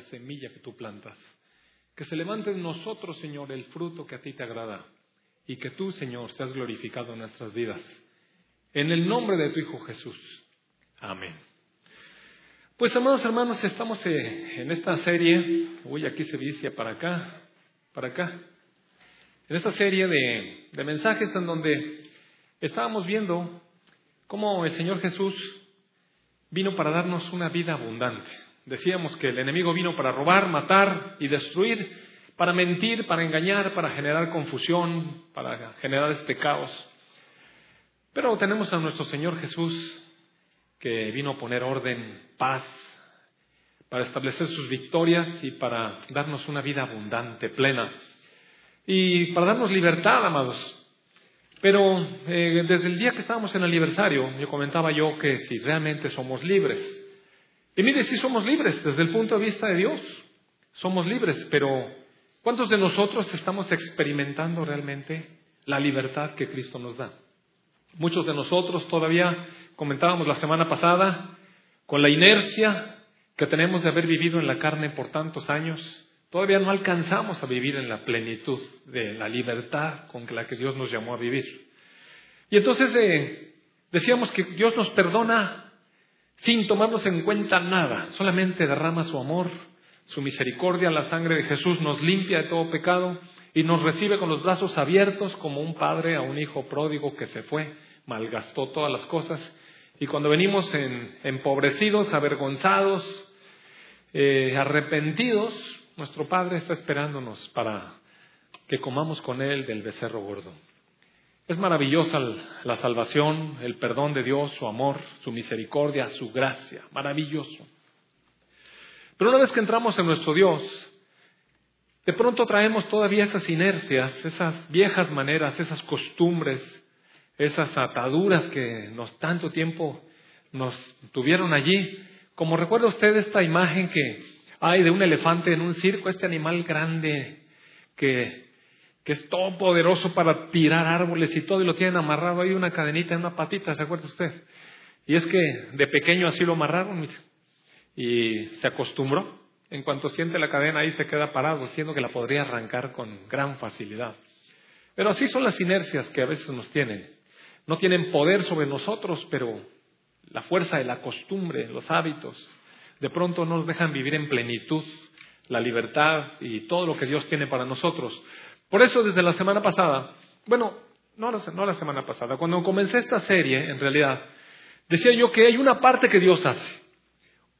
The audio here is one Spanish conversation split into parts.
la semilla que tú plantas. Que se levante en nosotros, Señor, el fruto que a ti te agrada y que tú, Señor, seas glorificado en nuestras vidas. En el nombre de tu Hijo Jesús. Amén. Pues hermanos, hermanos, estamos eh, en esta serie, uy, aquí se dice para acá, para acá, en esta serie de mensajes en donde estábamos viendo cómo el Señor Jesús vino para darnos una vida abundante. Decíamos que el enemigo vino para robar, matar y destruir, para mentir, para engañar, para generar confusión, para generar este caos. Pero tenemos a nuestro Señor Jesús que vino a poner orden, paz, para establecer sus victorias y para darnos una vida abundante, plena. Y para darnos libertad, amados. Pero eh, desde el día que estábamos en el aniversario, yo comentaba yo que si realmente somos libres. Y mire, si somos libres desde el punto de vista de Dios, somos libres, pero ¿cuántos de nosotros estamos experimentando realmente la libertad que Cristo nos da? Muchos de nosotros todavía comentábamos la semana pasada, con la inercia que tenemos de haber vivido en la carne por tantos años, todavía no alcanzamos a vivir en la plenitud de la libertad con la que Dios nos llamó a vivir. Y entonces eh, decíamos que Dios nos perdona sin tomarnos en cuenta nada, solamente derrama su amor, su misericordia, la sangre de Jesús nos limpia de todo pecado y nos recibe con los brazos abiertos como un padre a un hijo pródigo que se fue, malgastó todas las cosas. Y cuando venimos empobrecidos, avergonzados, eh, arrepentidos, nuestro Padre está esperándonos para que comamos con Él del becerro gordo. Es maravillosa la salvación, el perdón de Dios, su amor, su misericordia, su gracia. Maravilloso. Pero una vez que entramos en nuestro Dios, de pronto traemos todavía esas inercias, esas viejas maneras, esas costumbres, esas ataduras que nos tanto tiempo nos tuvieron allí. Como recuerda usted esta imagen que hay de un elefante en un circo, este animal grande que, que es todo poderoso para tirar árboles y todo, y lo tienen amarrado ahí una cadenita en una patita, ¿se acuerda usted? Y es que de pequeño así lo amarraron y se acostumbró. En cuanto siente la cadena ahí se queda parado, siendo que la podría arrancar con gran facilidad. Pero así son las inercias que a veces nos tienen. No tienen poder sobre nosotros, pero la fuerza de la costumbre, los hábitos, de pronto nos dejan vivir en plenitud la libertad y todo lo que Dios tiene para nosotros. Por eso desde la semana pasada, bueno, no la, la semana pasada, cuando comencé esta serie, en realidad, decía yo que hay una parte que Dios hace.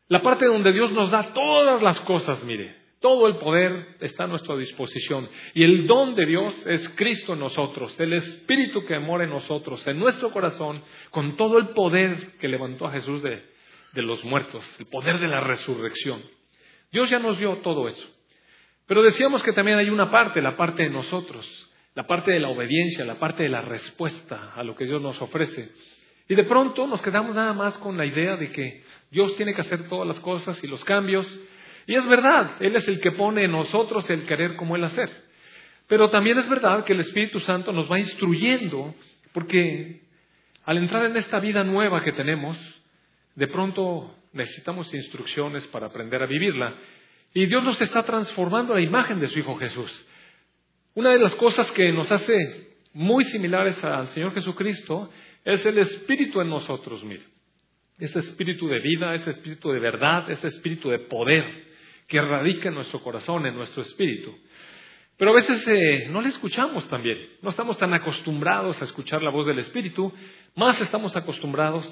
La parte donde Dios nos da todas las cosas, mire, todo el poder está a nuestra disposición. Y el don de Dios es Cristo en nosotros, el Espíritu que mora en nosotros, en nuestro corazón, con todo el poder que levantó a Jesús de los muertos, el poder de la resurrección. Dios ya nos dio todo eso. Pero decíamos que también hay una parte, la parte de nosotros, la parte de la obediencia, la parte de la respuesta a lo que Dios nos ofrece. Y de pronto nos quedamos nada más con la idea de que Dios tiene que hacer todas las cosas y los cambios. Y es verdad, Él es el que pone en nosotros el querer como Él hacer. Pero también es verdad que el Espíritu Santo nos va instruyendo, porque al entrar en esta vida nueva que tenemos, de pronto necesitamos instrucciones para aprender a vivirla. Y Dios nos está transformando la imagen de su Hijo Jesús. Una de las cosas que nos hace muy similares al Señor Jesucristo es el espíritu en nosotros, mire. Ese espíritu de vida, ese espíritu de verdad, ese espíritu de poder que radica en nuestro corazón, en nuestro espíritu. Pero a veces eh, no le escuchamos también. No estamos tan acostumbrados a escuchar la voz del espíritu, más estamos acostumbrados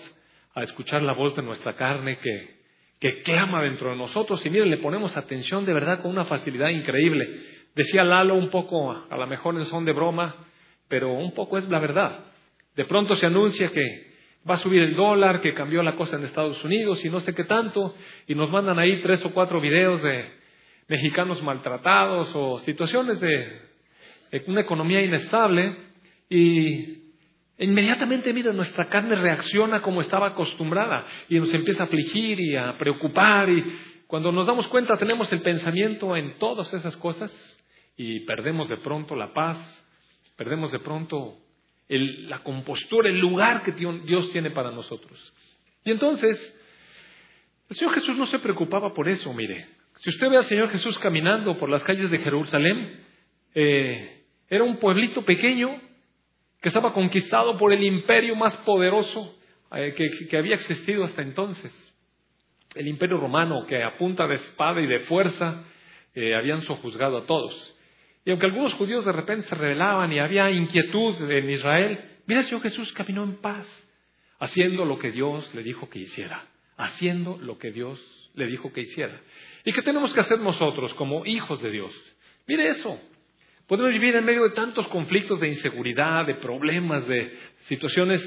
a escuchar la voz de nuestra carne que, que clama dentro de nosotros. Y miren, le ponemos atención de verdad con una facilidad increíble. Decía Lalo un poco, a lo mejor en son de broma, pero un poco es la verdad. De pronto se anuncia que va a subir el dólar, que cambió la cosa en Estados Unidos y no sé qué tanto, y nos mandan ahí tres o cuatro videos de mexicanos maltratados o situaciones de una economía inestable, y Inmediatamente, mira, nuestra carne reacciona como estaba acostumbrada y nos empieza a afligir y a preocupar y cuando nos damos cuenta tenemos el pensamiento en todas esas cosas y perdemos de pronto la paz, perdemos de pronto la compostura, el lugar que Dios tiene para nosotros. Y entonces, el Señor Jesús no se preocupaba por eso, mire. Si usted ve al Señor Jesús caminando por las calles de Jerusalén, eh, era un pueblito pequeño que estaba conquistado por el imperio más poderoso eh, que, había existido hasta entonces. El imperio romano, que a punta de espada y de fuerza eh, habían sojuzgado a todos. Y aunque algunos judíos de repente se rebelaban y había inquietud en Israel, mira, el Señor Jesús caminó en paz, haciendo lo que Dios le dijo que hiciera, haciendo lo que Dios le dijo que hiciera. ¿Y qué tenemos que hacer nosotros como hijos de Dios? Mire eso. Podemos vivir en medio de tantos conflictos de inseguridad, de problemas, de situaciones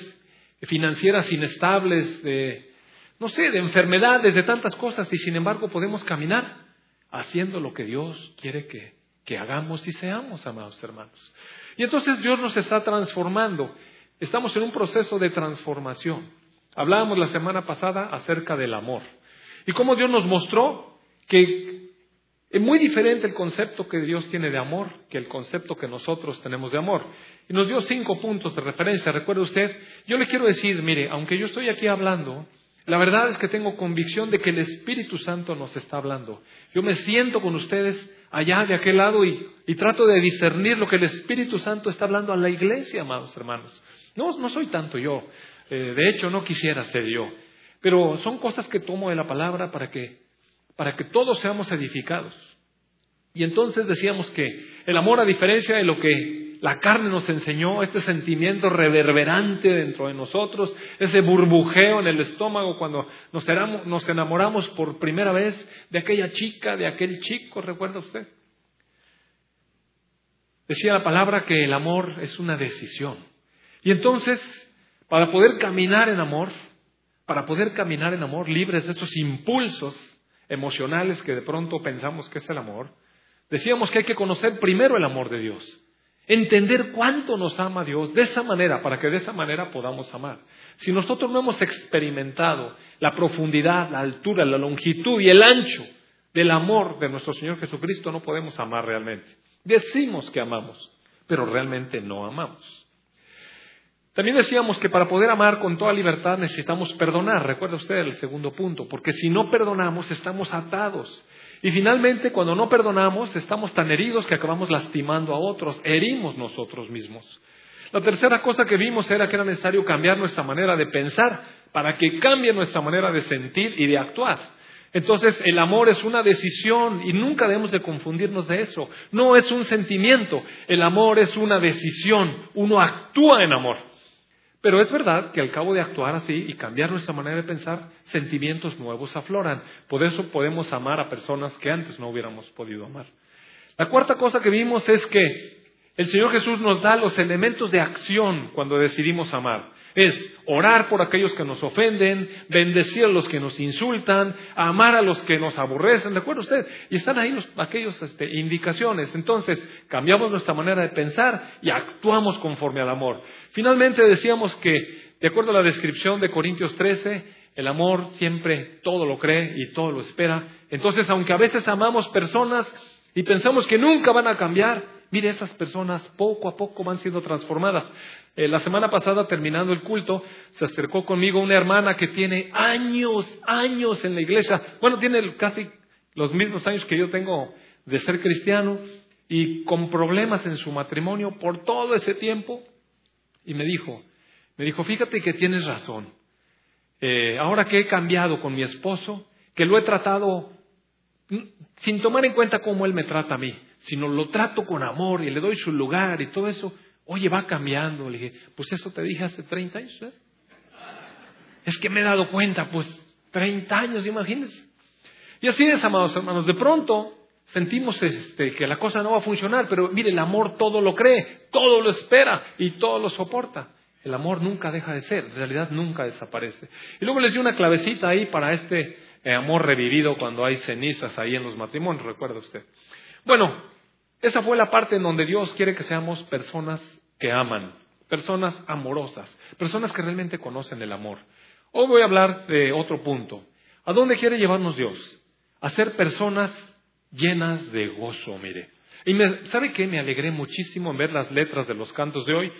financieras inestables, de, no sé, de enfermedades, de tantas cosas, y sin embargo podemos caminar haciendo lo que Dios quiere que, que hagamos y seamos, amados hermanos. Y entonces Dios nos está transformando. Estamos en un proceso de transformación. Hablábamos la semana pasada acerca del amor. Y cómo Dios nos mostró que es muy diferente el concepto que Dios tiene de amor que el concepto que nosotros tenemos de amor. Y nos dio cinco puntos de referencia. Recuerde usted, yo le quiero decir, mire, aunque yo estoy aquí hablando, la verdad es que tengo convicción de que el Espíritu Santo nos está hablando. Yo me siento con ustedes allá de aquel lado y, trato de discernir lo que el Espíritu Santo está hablando a la iglesia, amados hermanos. No, no soy tanto yo. Eh, de hecho, no quisiera ser yo. Pero son cosas que tomo de la palabra para que para que todos seamos edificados. Y entonces decíamos que el amor, a diferencia de lo que la carne nos enseñó, este sentimiento reverberante dentro de nosotros, ese burbujeo en el estómago cuando nos, enamoramos por primera vez de aquella chica, de aquel chico, ¿recuerda usted? Decía la palabra que el amor es una decisión. Y entonces, para poder caminar en amor, para poder caminar en amor libres de esos impulsos emocionales que de pronto pensamos que es el amor, decíamos que hay que conocer primero el amor de Dios, entender cuánto nos ama Dios de esa manera, para que de esa manera podamos amar. Si nosotros no hemos experimentado la profundidad, la altura, la longitud y el ancho del amor de nuestro Señor Jesucristo, no podemos amar realmente. Decimos que amamos, pero realmente no amamos. También decíamos que para poder amar con toda libertad necesitamos perdonar, recuerda usted el segundo punto, porque si no perdonamos estamos atados. Y finalmente, cuando no perdonamos, estamos tan heridos que acabamos lastimando a otros, herimos nosotros mismos. La tercera cosa que vimos era que era necesario cambiar nuestra manera de pensar para que cambie nuestra manera de sentir y de actuar. Entonces, el amor es una decisión y nunca debemos de confundirnos de eso. No es un sentimiento, el amor es una decisión. Uno actúa en amor. Pero es verdad que al cabo de actuar así y cambiar nuestra manera de pensar, sentimientos nuevos afloran. Por eso podemos amar a personas que antes no hubiéramos podido amar. La cuarta cosa que vimos es que el Señor Jesús nos da los elementos de acción cuando decidimos amar. Es orar por aquellos que nos ofenden, bendecir a los que nos insultan, amar a los que nos aborrecen, ¿de acuerdo usted? Y están ahí aquellas este, indicaciones. Entonces, cambiamos nuestra manera de pensar y actuamos conforme al amor. Finalmente decíamos que, de acuerdo a la descripción de Corintios 13, el amor siempre todo lo cree y todo lo espera. Entonces, aunque a veces amamos personas y pensamos que nunca van a cambiar, Mire, esas personas poco a poco van siendo transformadas. Eh, la semana pasada, terminando el culto, se acercó conmigo una hermana que tiene años, años en la iglesia. Bueno, tiene casi los mismos años que yo tengo de ser cristiano y con problemas en su matrimonio por todo ese tiempo. Y me dijo, me dijo, fíjate que tienes razón. Eh, ahora que he cambiado con mi esposo, que lo he tratado sin tomar en cuenta cómo él me trata a mí sino lo trato con amor y le doy su lugar y todo eso, oye, va cambiando. Le dije, pues eso te dije hace 30 años. ¿eh? Es que me he dado cuenta, pues 30 años, imagínense. Y así es, amados hermanos, de pronto sentimos este, que la cosa no va a funcionar, pero mire, el amor todo lo cree, todo lo espera y todo lo soporta. El amor nunca deja de ser, en realidad nunca desaparece. Y luego les di una clavecita ahí para este eh, amor revivido cuando hay cenizas ahí en los matrimonios, recuerda usted. Bueno, esa fue la parte en donde Dios quiere que seamos personas que aman, personas amorosas, personas que realmente conocen el amor. Hoy voy a hablar de otro punto. ¿A dónde quiere llevarnos Dios? A ser personas llenas de gozo, mire. Y me, ¿sabe qué? Me alegré muchísimo en ver las letras de los cantos de hoy,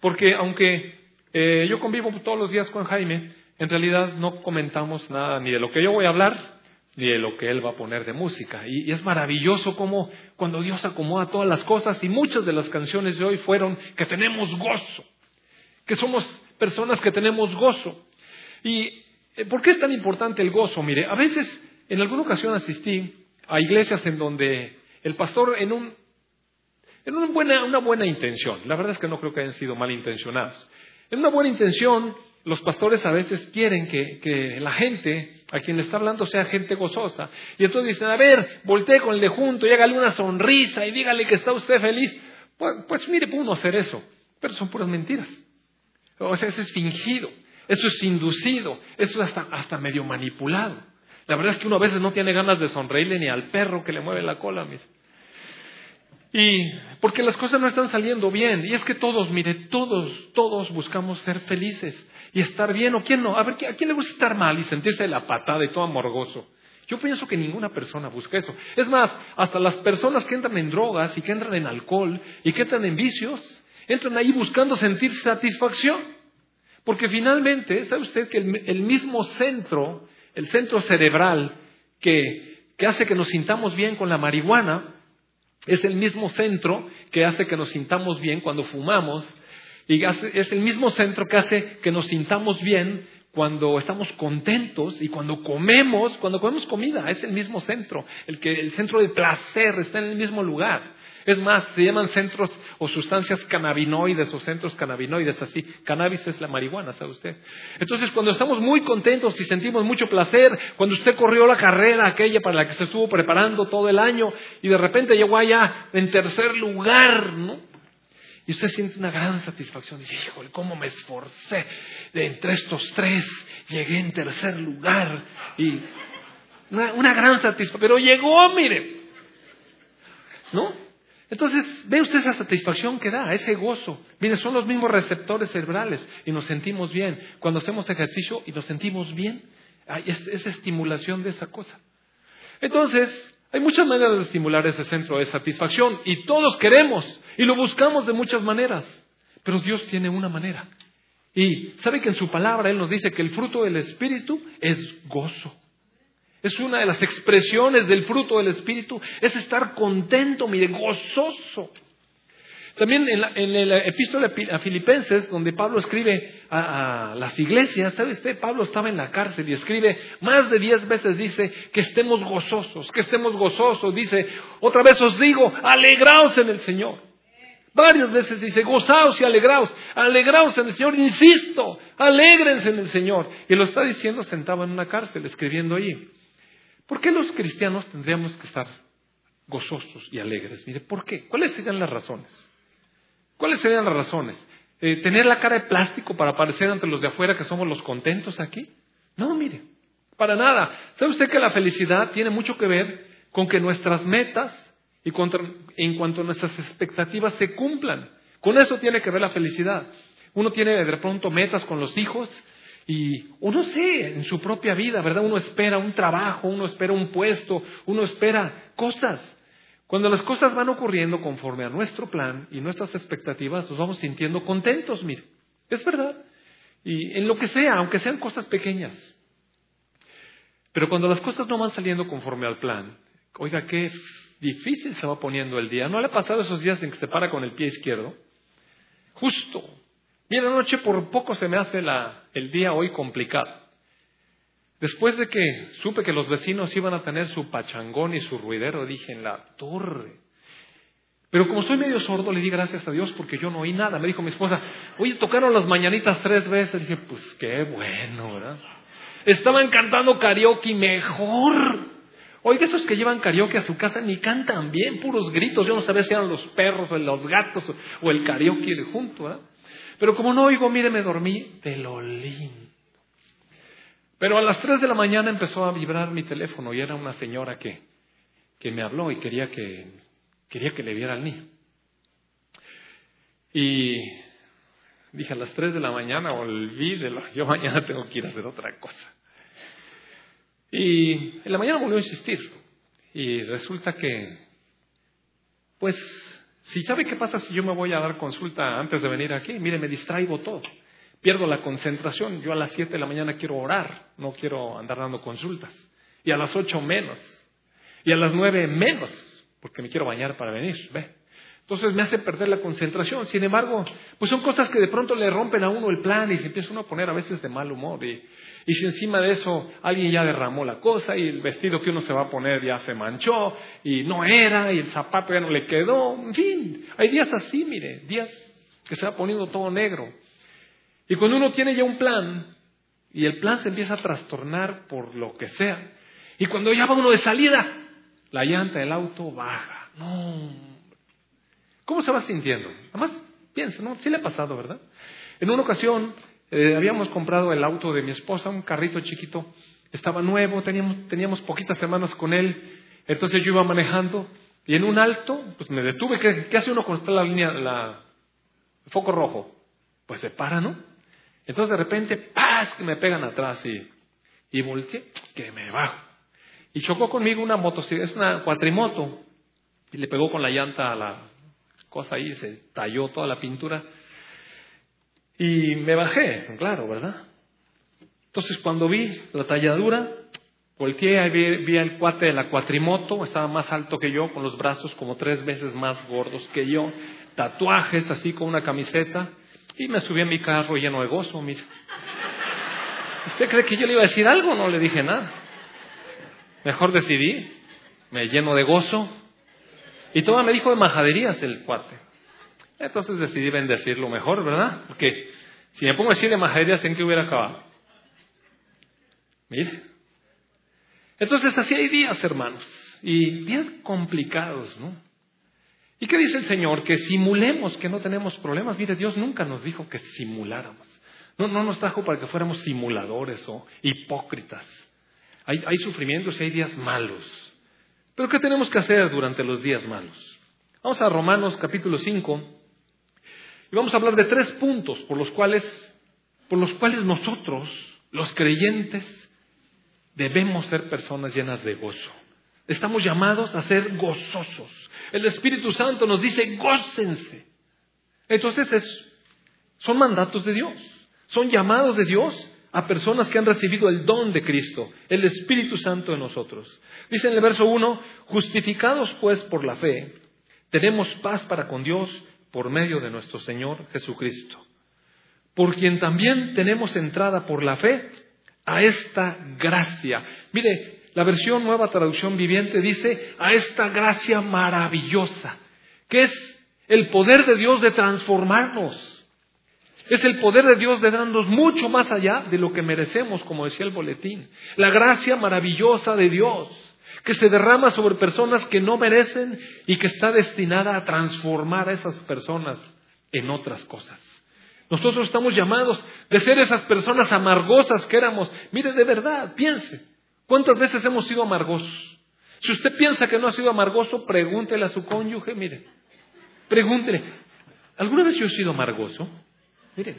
porque aunque eh, yo convivo todos los días con Jaime, en realidad no comentamos nada ni de lo que yo voy a hablar, de lo que Él va a poner de música. Y, es maravilloso como cuando Dios acomoda todas las cosas y muchas de las canciones de hoy fueron que tenemos gozo, que somos personas que tenemos gozo. ¿Y eh, por qué es tan importante el gozo? Mire, a veces, en alguna ocasión asistí a iglesias en donde el pastor en un en una buena, una buena intención, la verdad es que no creo que hayan sido malintencionados. En una buena intención, los pastores a veces quieren que, la gente a quien le está hablando sea gente gozosa. Y entonces dicen, a ver, voltee con el de junto y hágale una sonrisa y dígale que está usted feliz. Pues, pues mire, puede uno hacer eso, pero son puras mentiras. O sea, eso es fingido, eso es inducido, eso es hasta, hasta medio manipulado. La verdad es que uno a veces no tiene ganas de sonreírle ni al perro que le mueve la cola. Y porque las cosas no están saliendo bien. Y es que todos, mire, todos, todos buscamos ser felices y estar bien. ¿O quién no? A ver, ¿a quién le gusta estar mal y sentirse de la patada y todo amorgoso? Yo pienso que ninguna persona busca eso. Es más, hasta las personas que entran en drogas y que entran en alcohol y que entran en vicios, entran ahí buscando sentir satisfacción. Porque finalmente, ¿sabe usted que el, mismo centro, el centro cerebral que, que hace que nos sintamos bien con la marihuana, es el mismo centro que hace que nos sintamos bien cuando fumamos y es el mismo centro que hace que nos sintamos bien cuando estamos contentos y cuando comemos, cuando comemos comida, es el mismo centro, el que el centro de placer está en el mismo lugar. Es más, se llaman centros o sustancias cannabinoides o centros cannabinoides, así. Cannabis es la marihuana, ¿sabe usted? Entonces, cuando estamos muy contentos y sentimos mucho placer, cuando usted corrió la carrera aquella para la que se estuvo preparando todo el año y de repente llegó allá en tercer lugar, ¿no? Y usted siente una gran satisfacción. Dice, híjole, cómo me esforcé. De entre estos tres llegué en tercer lugar. Y una, gran satisfacción. Pero llegó, mire. ¿No? Entonces, ve usted esa satisfacción que da, ese gozo. Mire, son los mismos receptores cerebrales y nos sentimos bien. Cuando hacemos ejercicio y nos sentimos bien, hay esa estimulación de esa cosa. Entonces, hay muchas maneras de estimular ese centro de satisfacción y todos queremos y lo buscamos de muchas maneras. Pero Dios tiene una manera. Y sabe que en su palabra Él nos dice que el fruto del Espíritu es gozo. Es una de las expresiones del fruto del Espíritu, es estar contento, mire, gozoso. También en, la, el epístola a Filipenses, donde Pablo escribe a, las iglesias, ¿sabe usted? Pablo estaba en la cárcel y escribe más de diez veces, dice, que estemos gozosos, que estemos gozosos, dice, otra vez os digo, alegraos en el Señor. Varias veces dice, gozaos y alegraos, alegraos en el Señor, insisto, alégrense en el Señor. Y lo está diciendo sentado en una cárcel, escribiendo allí. ¿Por qué los cristianos tendríamos que estar gozosos y alegres? Mire, ¿por qué? ¿Cuáles serían las razones? ¿Cuáles serían las razones? Eh, ¿Tener la cara de plástico para parecer ante los de afuera que somos los contentos aquí? No, mire, para nada. ¿Sabe usted que la felicidad tiene mucho que ver con que nuestras metas y en cuanto a nuestras expectativas se cumplan? Con eso tiene que ver la felicidad. Uno tiene de pronto metas con los hijos, y uno sé en su propia vida, ¿verdad? Uno espera un trabajo, uno espera un puesto, uno espera cosas. Cuando las cosas van ocurriendo conforme a nuestro plan y nuestras expectativas, nos vamos sintiendo contentos, mire. Es verdad. Y en lo que sea, aunque sean cosas pequeñas. Pero cuando las cosas no van saliendo conforme al plan, oiga, qué difícil se va poniendo el día. ¿No le ha pasado esos días en que se para con el pie izquierdo? Justo Mira, anoche por poco se me hace el día hoy complicado. Después de que supe que los vecinos iban a tener su pachangón y su ruidero, dije en la torre. Pero como soy medio sordo, le di gracias a Dios porque yo no oí nada. Me dijo mi esposa, oye, tocaron las mañanitas tres veces. dije, pues qué bueno, ¿verdad? Estaban cantando karaoke mejor. Oiga, esos que llevan karaoke a su casa ni cantan bien, puros gritos. Yo no sabía si eran los perros o los gatos o el karaoke junto, ¿verdad? Pero como no oigo, mire, me dormí de lo lindo. Pero a las tres de la mañana empezó a vibrar mi teléfono y era una señora que, que me habló y quería que, quería que le viera al niño. Y dije a las tres de la mañana, olvídelo, yo mañana tengo que ir a hacer otra cosa. Y en la mañana volvió a insistir. Y resulta que, pues, si sabe qué pasa si yo me voy a dar consulta antes de venir aquí, mire, me distraigo todo. Pierdo la concentración. Yo a las 7 de la mañana quiero orar, no quiero andar dando consultas. y a las ocho menos, y a las nueve menos, porque me quiero bañar para venir, ve. Entonces me hace perder la concentración. Sin embargo, pues son cosas que de pronto le rompen a uno el plan y se empieza uno a poner a veces de mal humor. Y, y si encima de eso alguien ya derramó la cosa y el vestido que uno se va a poner ya se manchó y no era y el zapato ya no le quedó, en fin, hay días así, mire, días que se va poniendo todo negro. Y cuando uno tiene ya un plan y el plan se empieza a trastornar por lo que sea, y cuando ya va uno de salida, la llanta del auto baja. No, ¿Cómo se va sintiendo? Además, piensa, ¿no? Sí le ha pasado, ¿verdad? En una ocasión eh, habíamos comprado el auto de mi esposa, un carrito chiquito, estaba nuevo, teníamos, teníamos poquitas semanas con él, entonces yo iba manejando y en un alto, pues me detuve. ¿Qué, hace uno cuando está la línea, la, el foco rojo? Pues se para, ¿no? Entonces de repente, ¡paz! que me pegan atrás y, y volteé, que me bajo. Y chocó conmigo una moto, es una cuatrimoto, y le pegó con la llanta a la, cosa ahí, se talló toda la pintura. Y me bajé, claro, ¿verdad? Entonces cuando vi la talladura, volteé y vi, el cuate de la cuatrimoto, estaba más alto que yo, con los brazos como tres veces más gordos que yo, tatuajes así con una camiseta, y me subí a mi carro lleno de gozo, mira. ¿Usted cree que yo le iba a decir algo? No le dije nada. Mejor decidí, me lleno de gozo, y todo me dijo de majaderías el cuate. Entonces decidí bendecirlo mejor, ¿verdad? Porque si me pongo a decir de majaderías, ¿en qué hubiera acabado? Mire. Entonces así hay días, hermanos. Y días complicados, ¿no? ¿Y qué dice el Señor? Que simulemos que no tenemos problemas. Mire, Dios nunca nos dijo que simuláramos. No, no nos trajo para que fuéramos simuladores o hipócritas. Hay, hay sufrimientos y hay días malos. Pero ¿qué tenemos que hacer durante los días malos? Vamos a Romanos capítulo 5 y vamos a hablar de tres puntos por los cuales, por los cuales nosotros, los creyentes, debemos ser personas llenas de gozo. Estamos llamados a ser gozosos. El Espíritu Santo nos dice, gócense. Entonces son mandatos de Dios, son llamados de Dios a personas que han recibido el don de Cristo, el Espíritu Santo en nosotros. Dice en el verso 1, justificados pues por la fe, tenemos paz para con Dios por medio de nuestro Señor Jesucristo, por quien también tenemos entrada por la fe a esta gracia. Mire, la versión nueva traducción viviente dice a esta gracia maravillosa, que es el poder de Dios de transformarnos es el poder de Dios de darnos mucho más allá de lo que merecemos, como decía el boletín. La gracia maravillosa de Dios que se derrama sobre personas que no merecen y que está destinada a transformar a esas personas en otras cosas. Nosotros estamos llamados de ser esas personas amargosas que éramos. Mire, de verdad, piense, ¿cuántas veces hemos sido amargosos? Si usted piensa que no ha sido amargoso, pregúntele a su cónyuge, mire, pregúntele, ¿alguna vez yo he sido amargoso? Miren,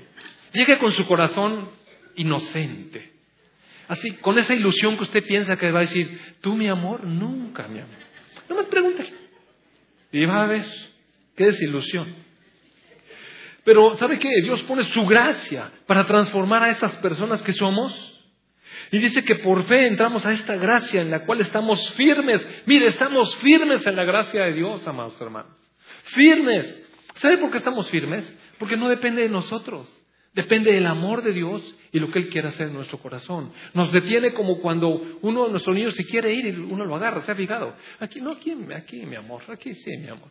llegue con su corazón inocente. Así, con esa ilusión que usted piensa que va a decir, tú mi amor, nunca mi amor. No me pregunte. Y va a ver, qué desilusión. Pero, ¿sabe qué? Dios pone su gracia para transformar a esas personas que somos. Y dice que por fe entramos a esta gracia en la cual estamos firmes. Mire, estamos firmes en la gracia de Dios, amados hermanos. Firmes. ¿Sabe por qué estamos firmes? Porque no depende de nosotros. Depende del amor de Dios y lo que Él quiere hacer en nuestro corazón. Nos detiene como cuando uno de nuestros niños se quiere ir y uno lo agarra, ¿se ha fijado? Aquí, no, aquí, aquí, mi amor, aquí sí, mi amor.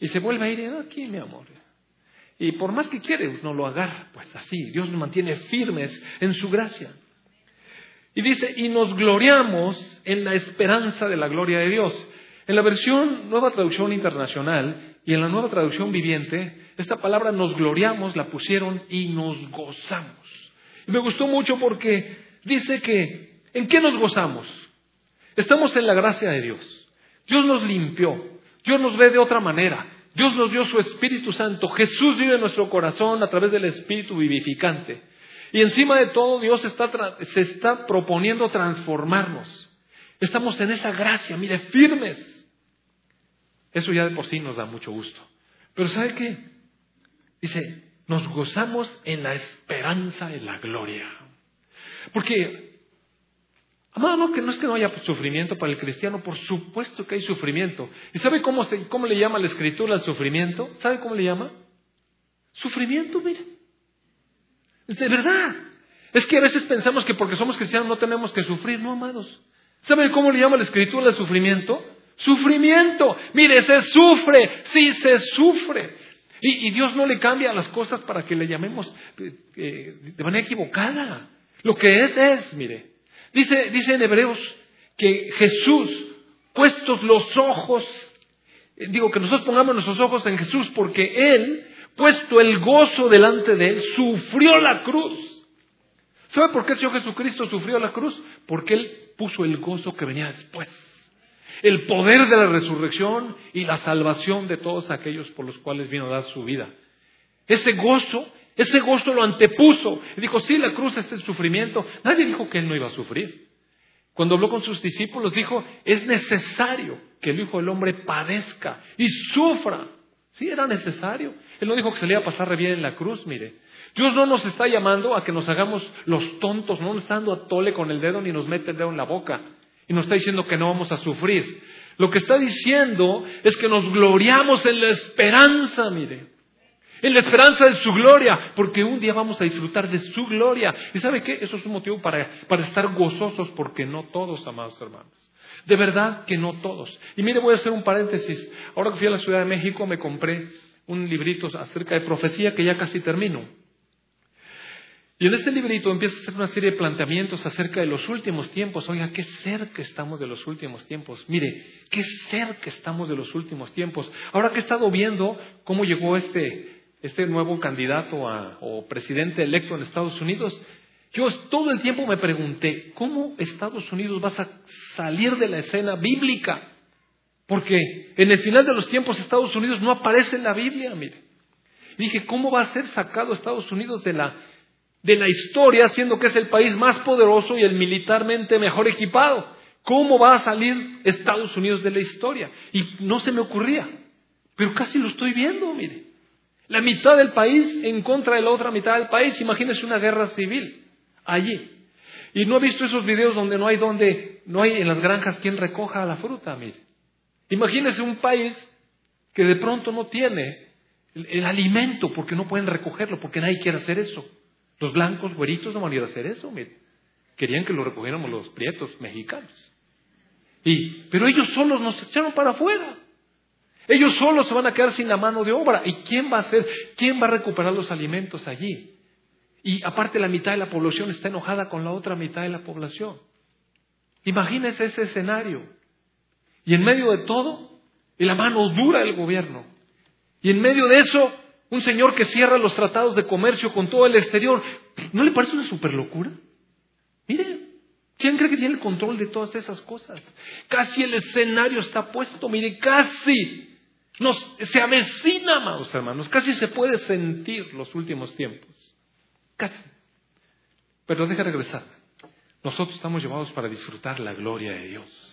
Y se vuelve a ir, no, aquí, mi amor. Y por más que quiere, uno lo agarra, pues así. Dios nos mantiene firmes en su gracia. Y dice, y nos gloriamos en la esperanza de la gloria de Dios. En la versión Nueva Traducción Internacional y en la Nueva Traducción Viviente, esta palabra nos gloriamos, la pusieron y nos gozamos. Y me gustó mucho porque dice que, ¿en qué nos gozamos? Estamos en la gracia de Dios. Dios nos limpió. Dios nos ve de otra manera. Dios nos dio su Espíritu Santo. Jesús vive en nuestro corazón a través del Espíritu vivificante. Y encima de todo, Dios está, se está proponiendo transformarnos. Estamos en esa gracia, mire, firmes. Eso ya de por sí nos da mucho gusto. Pero ¿sabe qué? Dice, nos gozamos en la esperanza de la gloria. Porque Amado, no, que no es que no haya sufrimiento para el cristiano, por supuesto que hay sufrimiento. ¿Y sabe cómo, se, cómo le llama la escritura al sufrimiento? ¿Sabe cómo le llama? Sufrimiento, mire. De verdad. Es que a veces pensamos que porque somos cristianos no tenemos que sufrir, no, amados. ¿Sabe cómo le llama la escritura al sufrimiento? Sufrimiento. Mire, se sufre, sí se sufre. Y, Dios no le cambia las cosas para que le llamemos eh, eh, de manera equivocada. Lo que es, es, mire. Dice, dice en Hebreos que Jesús, puestos los ojos, eh, digo que nosotros pongamos nuestros ojos en Jesús porque Él, puesto el gozo delante de Él, sufrió la cruz. ¿Sabe por qué el Señor Jesucristo sufrió la cruz? Porque Él puso el gozo que venía después. El poder de la resurrección y la salvación de todos aquellos por los cuales vino a dar su vida. Ese gozo ese gozo lo antepuso. Y dijo, sí, la cruz es el sufrimiento. Nadie dijo que él no iba a sufrir. Cuando habló con sus discípulos, dijo, es necesario que el Hijo del Hombre padezca y sufra. Sí, era necesario. Él no dijo que se le iba a pasar bien en la cruz, mire. Dios no nos está llamando a que nos hagamos los tontos, no nos está dando a tole con el dedo ni nos mete el dedo en la boca. Y nos está diciendo que no vamos a sufrir. Lo que está diciendo es que nos gloriamos en la esperanza, mire en la esperanza de su gloria, porque un día vamos a disfrutar de su gloria. ¿Y sabe qué? Eso es un motivo para, para estar gozosos, porque no todos, amados hermanos. De verdad que no todos. Y mire, voy a hacer un paréntesis. Ahora que fui a la Ciudad de México, me compré un librito acerca de profecía que ya casi termino. Y en este librito empieza a hacer una serie de planteamientos acerca de los últimos tiempos. Oiga, qué cerca estamos de los últimos tiempos. Mire, qué cerca estamos de los últimos tiempos. Ahora que he estado viendo cómo llegó este, este nuevo candidato o presidente electo en Estados Unidos, yo todo el tiempo me pregunté, ¿cómo Estados Unidos va a salir de la escena bíblica? Porque en el final de los tiempos Estados Unidos no aparece en la Biblia, mire. dije, ¿cómo va a ser sacado Estados Unidos de la, de la historia, siendo que es el país más poderoso y el militarmente mejor equipado? ¿Cómo va a salir Estados Unidos de la historia? Y no se me ocurría, pero casi lo estoy viendo, mire. La mitad del país en contra de la otra mitad del país. Imagínese una guerra civil allí. Y no he visto esos videos donde no hay donde, no hay en las granjas quien recoja la fruta, mire. Imagínese un país que de pronto no tiene el, alimento porque no pueden recogerlo, porque nadie quiere hacer eso. Los blancos, güeritos, no van a ir a hacer eso. Querían que lo recogiéramos los prietos mexicanos. Y, pero ellos solos nos echaron para afuera. Ellos solos se van a quedar sin la mano de obra. ¿Y quién va a hacer? ¿Quién va a recuperar los alimentos allí? Y aparte la mitad de la población está enojada con la otra mitad de la población. Imagínese ese escenario. Y en medio de todo, la mano dura del gobierno. Y en medio de eso, un señor que cierra los tratados de comercio con todo el exterior. ¿No le parece una super locura? Mire, ¿quién cree que tiene el control de todas esas cosas? Casi el escenario está puesto, mire, casi se avecina, amados hermanos, casi se puede sentir los últimos tiempos. Casi. Pero deja regresar. Nosotros estamos llamados para disfrutar la gloria de Dios.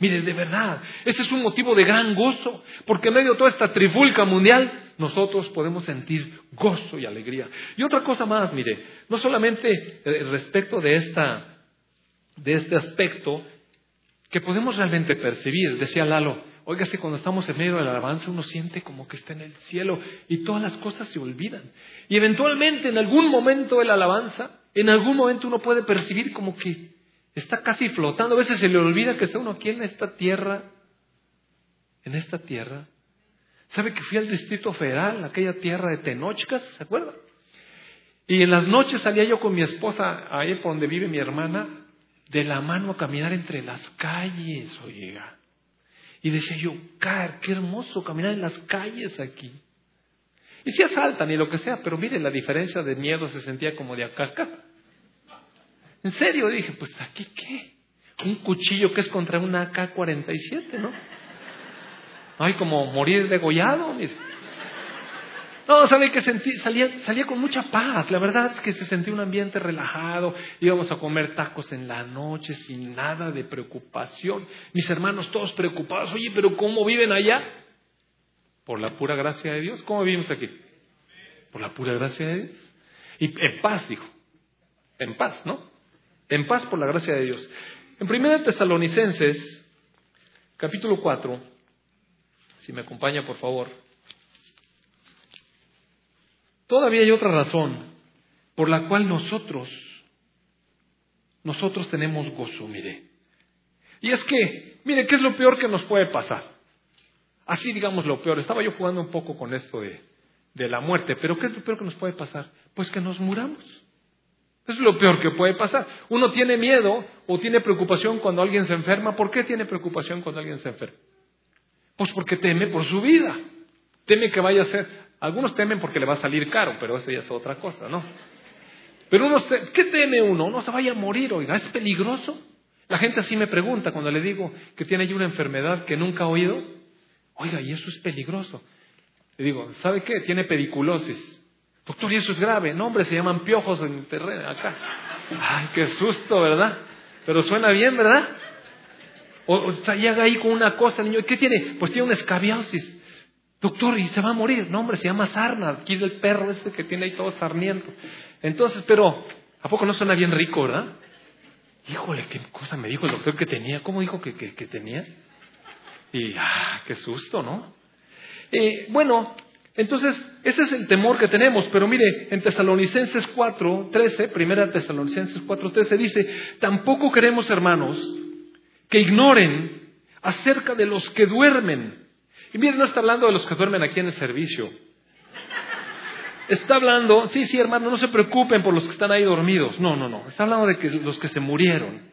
Mire, de verdad, ese es un motivo de gran gozo, porque en medio de toda esta trifulca mundial, nosotros podemos sentir gozo y alegría. Y otra cosa más, mire, no solamente eh, respecto de, esta, de este aspecto que podemos realmente percibir, decía Lalo, Oiga, si cuando estamos en medio de la alabanza uno siente como que está en el cielo y todas las cosas se olvidan. Y eventualmente en algún momento de la alabanza, en algún momento uno puede percibir como que está casi flotando. A veces se le olvida que está uno aquí en esta tierra, en esta tierra. ¿Sabe que fui al Distrito Federal, aquella tierra de Tenochcas? ¿Se acuerda? Y en las noches salía yo con mi esposa ahí por donde vive mi hermana, de la mano a caminar entre las calles, oiga. Y decía yo, car, qué hermoso caminar en las calles aquí. Y si asaltan y lo que sea, pero mire, la diferencia de miedo se sentía como de acá acá. En serio, dije, pues aquí qué? Un cuchillo que es contra una AK-47, ¿no? Ay, como morir degollado. Mire. No, ¿sabe que sentí? Salía, salía con mucha paz. La verdad es que se sentía un ambiente relajado. Íbamos a comer tacos en la noche sin nada de preocupación. Mis hermanos todos preocupados. Oye, pero ¿cómo viven allá? Por la pura gracia de Dios. ¿Cómo vivimos aquí? Por la pura gracia de Dios. Y en paz, dijo. En paz, ¿no? En paz por la gracia de Dios. En 1 Tesalonicenses, capítulo 4, si me acompaña por favor, todavía hay otra razón por la cual nosotros, nosotros tenemos gozo, mire. Y es que, mire, ¿qué es lo peor que nos puede pasar? Así digamos lo peor. Estaba yo jugando un poco con esto de, de la muerte, pero ¿qué es lo peor que nos puede pasar? Pues que nos muramos. Es lo peor que puede pasar. Uno tiene miedo o tiene preocupación cuando alguien se enferma. ¿Por qué tiene preocupación cuando alguien se enferma? Pues porque teme por su vida. Teme que vaya a ser. Algunos temen porque le va a salir caro, pero eso ya es otra cosa, ¿no? Pero uno, ¿qué teme uno? Uno se vaya a morir, oiga, ¿es peligroso? La gente así me pregunta cuando le digo que tiene ahí una enfermedad que nunca ha oído. Oiga, y eso es peligroso. Le digo, ¿sabe qué? Tiene pediculosis. Doctor, ¿y eso es grave? No, hombre, se llaman piojos en el terreno acá. Ay, qué susto, ¿verdad? Pero suena bien, ¿verdad? O, o llega ahí con una cosa, niño, ¿qué tiene? Pues tiene una escabiosis. Doctor, y se va a morir. No, hombre, se llama sarna. Aquí del perro ese que tiene ahí todo sarniento. Entonces, pero, ¿a poco no suena bien rico, verdad? Híjole, qué cosa me dijo el doctor que tenía. ¿Cómo dijo que, que, tenía? Y, ah, qué susto, ¿no? Eh, bueno, entonces, ese es el temor que tenemos. Pero mire, en Tesalonicenses 4, 13, primera Tesalonicenses 4, 13, dice, tampoco queremos, hermanos, que ignoren acerca de los que duermen. Y mire, no está hablando de los que duermen aquí en el servicio. Está hablando, sí, sí, hermano, no se preocupen por los que están ahí dormidos. No, no, no. Está hablando de que los que se murieron.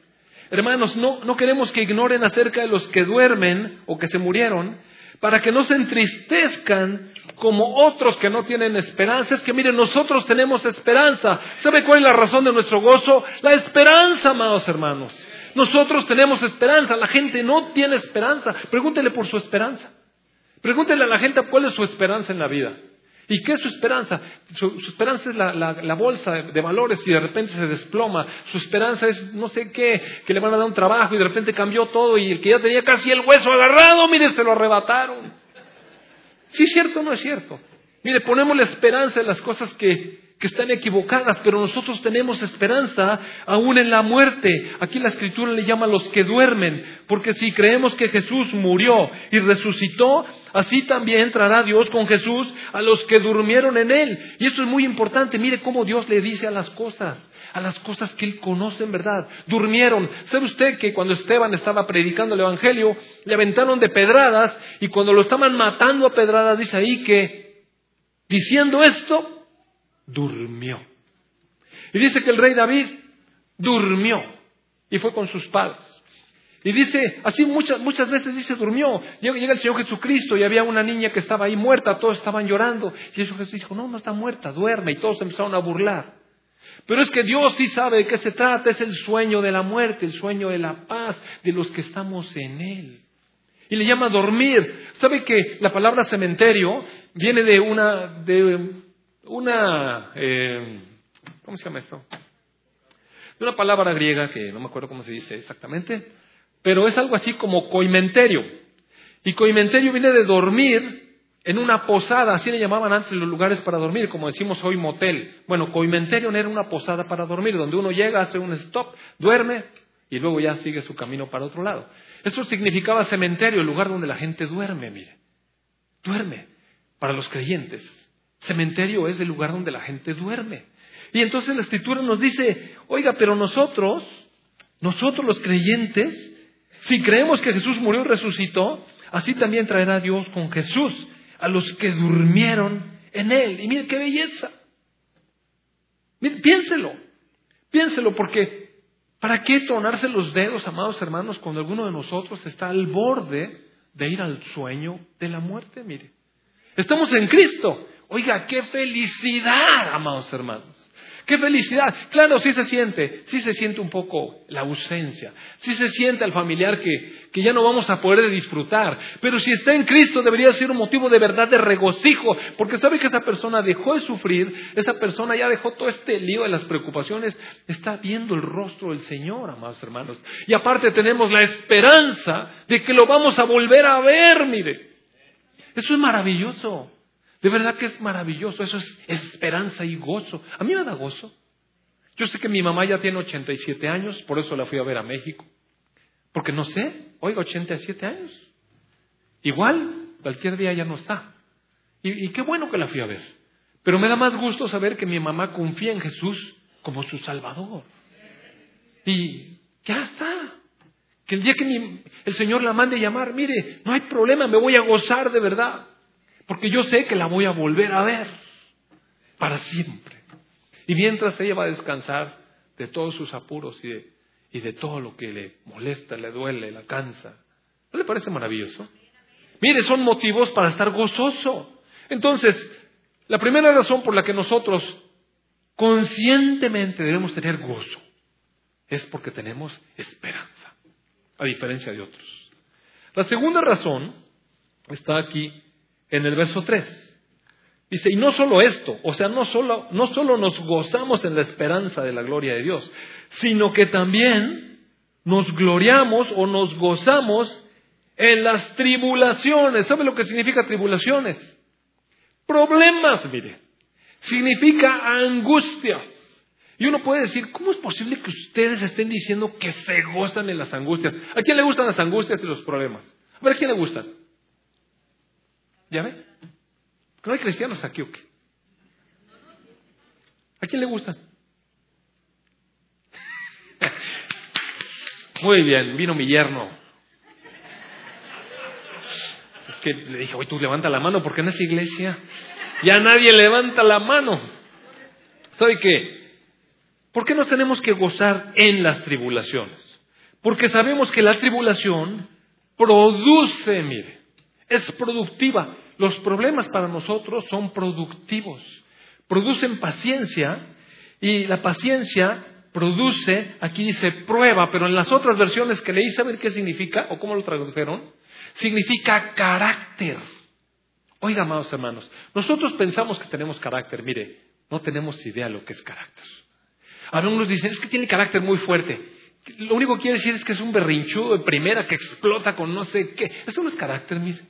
Hermanos, no, no queremos que ignoren acerca de los que duermen o que se murieron, para que no se entristezcan como otros que no tienen esperanza. Es que miren, nosotros tenemos esperanza. ¿Sabe cuál es la razón de nuestro gozo? La esperanza, amados hermanos. Nosotros tenemos esperanza. La gente no tiene esperanza. Pregúntele por su esperanza. Pregúntele a la gente cuál es su esperanza en la vida. ¿Y qué es su esperanza? Su, esperanza es la, bolsa de, valores y de repente se desploma. Su esperanza es no sé qué, que le van a dar un trabajo y de repente cambió todo y el que ya tenía casi el hueso agarrado, mire, se lo arrebataron. ¿Sí es cierto o no es cierto? Mire, ponemos la esperanza en las cosas que, que están equivocadas, pero nosotros tenemos esperanza aún en la muerte. Aquí la escritura le llama a los que duermen, porque si creemos que Jesús murió y resucitó, así también entrará Dios con Jesús a los que durmieron en él. Y esto es muy importante, mire cómo Dios le dice a las cosas, a las cosas que él conoce en verdad. Durmieron. ¿Sabe usted que cuando Esteban estaba predicando el Evangelio, le aventaron de pedradas y cuando lo estaban matando a pedradas, dice ahí que, diciendo esto, durmió. Y dice que el rey David durmió y fue con sus padres. Y dice, así muchas, muchas veces dice, durmió. Llega, el Señor Jesucristo y había una niña que estaba ahí muerta, todos estaban llorando. Y Jesús dijo, no, no está muerta, duerme. Y todos empezaron a burlar. Pero es que Dios sí sabe de qué se trata, es el sueño de la muerte, el sueño de la paz, de los que estamos en Él. Y le llama dormir. ¿Sabe que la palabra cementerio viene de una, de una, eh, ¿cómo se llama esto? De una palabra griega que no me acuerdo cómo se dice exactamente, pero es algo así como coimenterio. Y coimenterio viene de dormir en una posada, así le llamaban antes los lugares para dormir, como decimos hoy motel. Bueno, coimenterio era una posada para dormir, donde uno llega, hace un stop, duerme y luego ya sigue su camino para otro lado. Eso significaba cementerio, el lugar donde la gente duerme, mire. Duerme para los creyentes. Cementerio es el lugar donde la gente duerme. Y entonces la escritura nos dice, oiga, pero nosotros, nosotros los creyentes, si creemos que Jesús murió y resucitó, así también traerá Dios con Jesús a los que durmieron en Él. Y mire qué belleza. piénselo, piénselo, porque ¿para qué tronarse los dedos, amados hermanos, cuando alguno de nosotros está al borde de ir al sueño de la muerte? Mire, estamos en Cristo. Oiga, qué felicidad, amados hermanos. Qué felicidad. Claro, sí se siente, sí se siente un poco la ausencia, sí se siente al familiar que, que ya no vamos a poder disfrutar. Pero si está en Cristo debería ser un motivo de verdad de regocijo, porque sabe que esa persona dejó de sufrir, esa persona ya dejó todo este lío de las preocupaciones, está viendo el rostro del Señor, amados hermanos. Y aparte tenemos la esperanza de que lo vamos a volver a ver, mire. Eso es maravilloso. De verdad que es maravilloso, eso es esperanza y gozo. A mí me da gozo. Yo sé que mi mamá ya tiene 87 años, por eso la fui a ver a México. Porque no sé, oiga, 87 años. Igual, cualquier día ya no está. Y, qué bueno que la fui a ver. Pero me da más gusto saber que mi mamá confía en Jesús como su Salvador. Y ya está. Que el día que el Señor la mande llamar, mire, no hay problema, me voy a gozar de verdad. Porque yo sé que la voy a volver a ver para siempre. Y mientras ella va a descansar de todos sus apuros y de, y de todo lo que le molesta, le duele, la cansa. ¿No le parece maravilloso? Mire, son motivos para estar gozoso. Entonces, la primera razón por la que nosotros conscientemente debemos tener gozo es porque tenemos esperanza, a diferencia de otros. La segunda razón está aquí en el verso 3. Dice, y no solo esto, o sea, no solo, no solo nos gozamos en la esperanza de la gloria de Dios, sino que también nos gloriamos o nos gozamos en las tribulaciones. ¿Sabe lo que significa tribulaciones? Problemas, mire. Significa angustias. Y uno puede decir, ¿cómo es posible que ustedes estén diciendo que se gozan en las angustias? ¿A quién le gustan las angustias y los problemas? A ver, ¿a quién le gustan? ¿Ya ve? ¿No hay cristianos aquí o qué? ¿A quién le gustan? Muy bien, vino mi yerno. Es que le dije, oye, tú levanta la mano porque en esa iglesia ya nadie levanta la mano. ¿Sabe qué? ¿Por qué nos tenemos que gozar en las tribulaciones? Porque sabemos que la tribulación produce, mire, es productiva. Los problemas para nosotros son productivos. Producen paciencia y la paciencia produce, aquí dice prueba, pero en las otras versiones que leí, ¿saben qué significa o cómo lo tradujeron? Significa carácter. Oiga, amados hermanos, nosotros pensamos que tenemos carácter. Mire, no tenemos idea de lo que es carácter. Algunos dicen, es que tiene carácter muy fuerte. Lo único que quiere decir es que es un berrinchudo de primera que explota con no sé qué. Eso no es carácter, mire.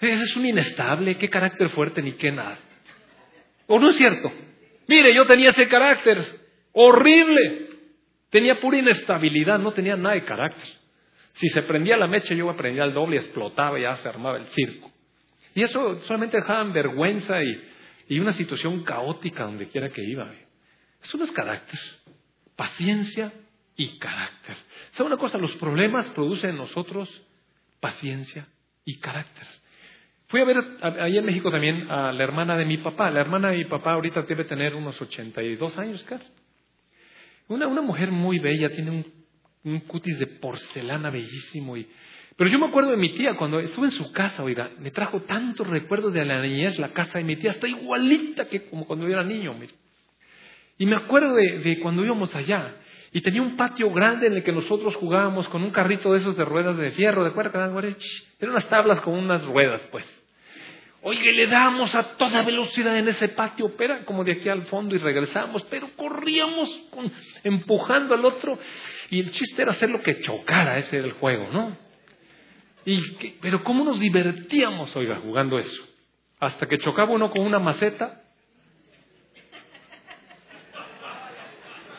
Ese es un inestable, qué carácter fuerte ni qué nada. ¿O no es cierto? Mire, yo tenía ese carácter horrible. Tenía pura inestabilidad, no tenía nada de carácter. Si se prendía la mecha, yo aprendía al doble, explotaba y ya se armaba el circo. Y eso solamente dejaba en vergüenza y, y una situación caótica donde quiera que iba. Eso no es carácter. Paciencia y carácter. ¿Sabe una cosa? Los problemas producen en nosotros paciencia y carácter. Fui a ver ahí en México también a la hermana de mi papá. La hermana de mi papá ahorita debe tener unos 82 años, Carlos. Una, una mujer muy bella, tiene un, un cutis de porcelana bellísimo y pero yo me acuerdo de mi tía, cuando estuve en su casa, oiga, me trajo tantos recuerdos de la niñez, la casa de mi tía, está igualita que como cuando yo era niño. Mire. Y me acuerdo de, cuando íbamos allá, y tenía un patio grande en el que nosotros jugábamos con un carrito de esos de ruedas de fierro, de cuerda, eran unas tablas con unas ruedas, pues. Oye, le damos a toda velocidad en ese patio, pero como de aquí al fondo y regresamos, pero corríamos empujando al otro. Y el chiste era hacer lo que chocara, ese era el juego, ¿no? pero ¿cómo nos divertíamos, oiga, jugando eso? Hasta que chocaba uno con una maceta,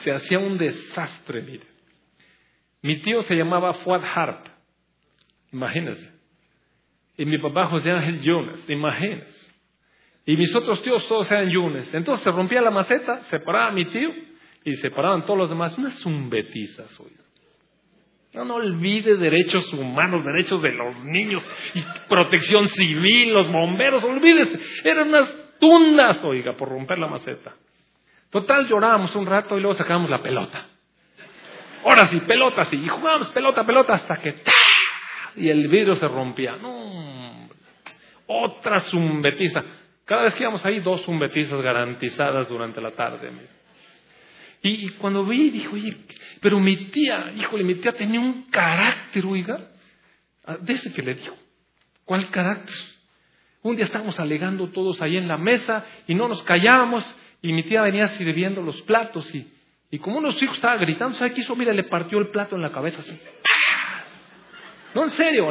se hacía un desastre, mire. Mi tío se llamaba Fuad Harp, imagínense. Y mi papá José Ángel Yunes, imagínense. Y mis otros tíos todos eran Yunes. Entonces se rompía la maceta, se paraba mi tío y se paraban todos los demás. Unas zumbetizas, oiga. No, no olvide derechos humanos, derechos de los niños y protección civil, los bomberos, olvídese. Eran unas tundas, oiga, por romper la maceta. Total, llorábamos un rato y luego sacábamos la pelota. Ahora sí, pelota sí. Y jugábamos pelota, pelota hasta que. Y el vidrio se rompía. No, otra zumbetiza. Cada vez que íbamos ahí, dos zumbetizas garantizadas durante la tarde. Y, cuando vi, dije, oye, pero mi tía, híjole, mi tía tenía un carácter, oiga, ah, de ese que le dijo. ¿Cuál carácter? Un día estábamos alegando todos ahí en la mesa y no nos callábamos y mi tía venía sirviendo los platos y, y como unos hijos estaba gritando, ¿sabe qué hizo? Mira, le partió el plato en la cabeza así. No, en serio,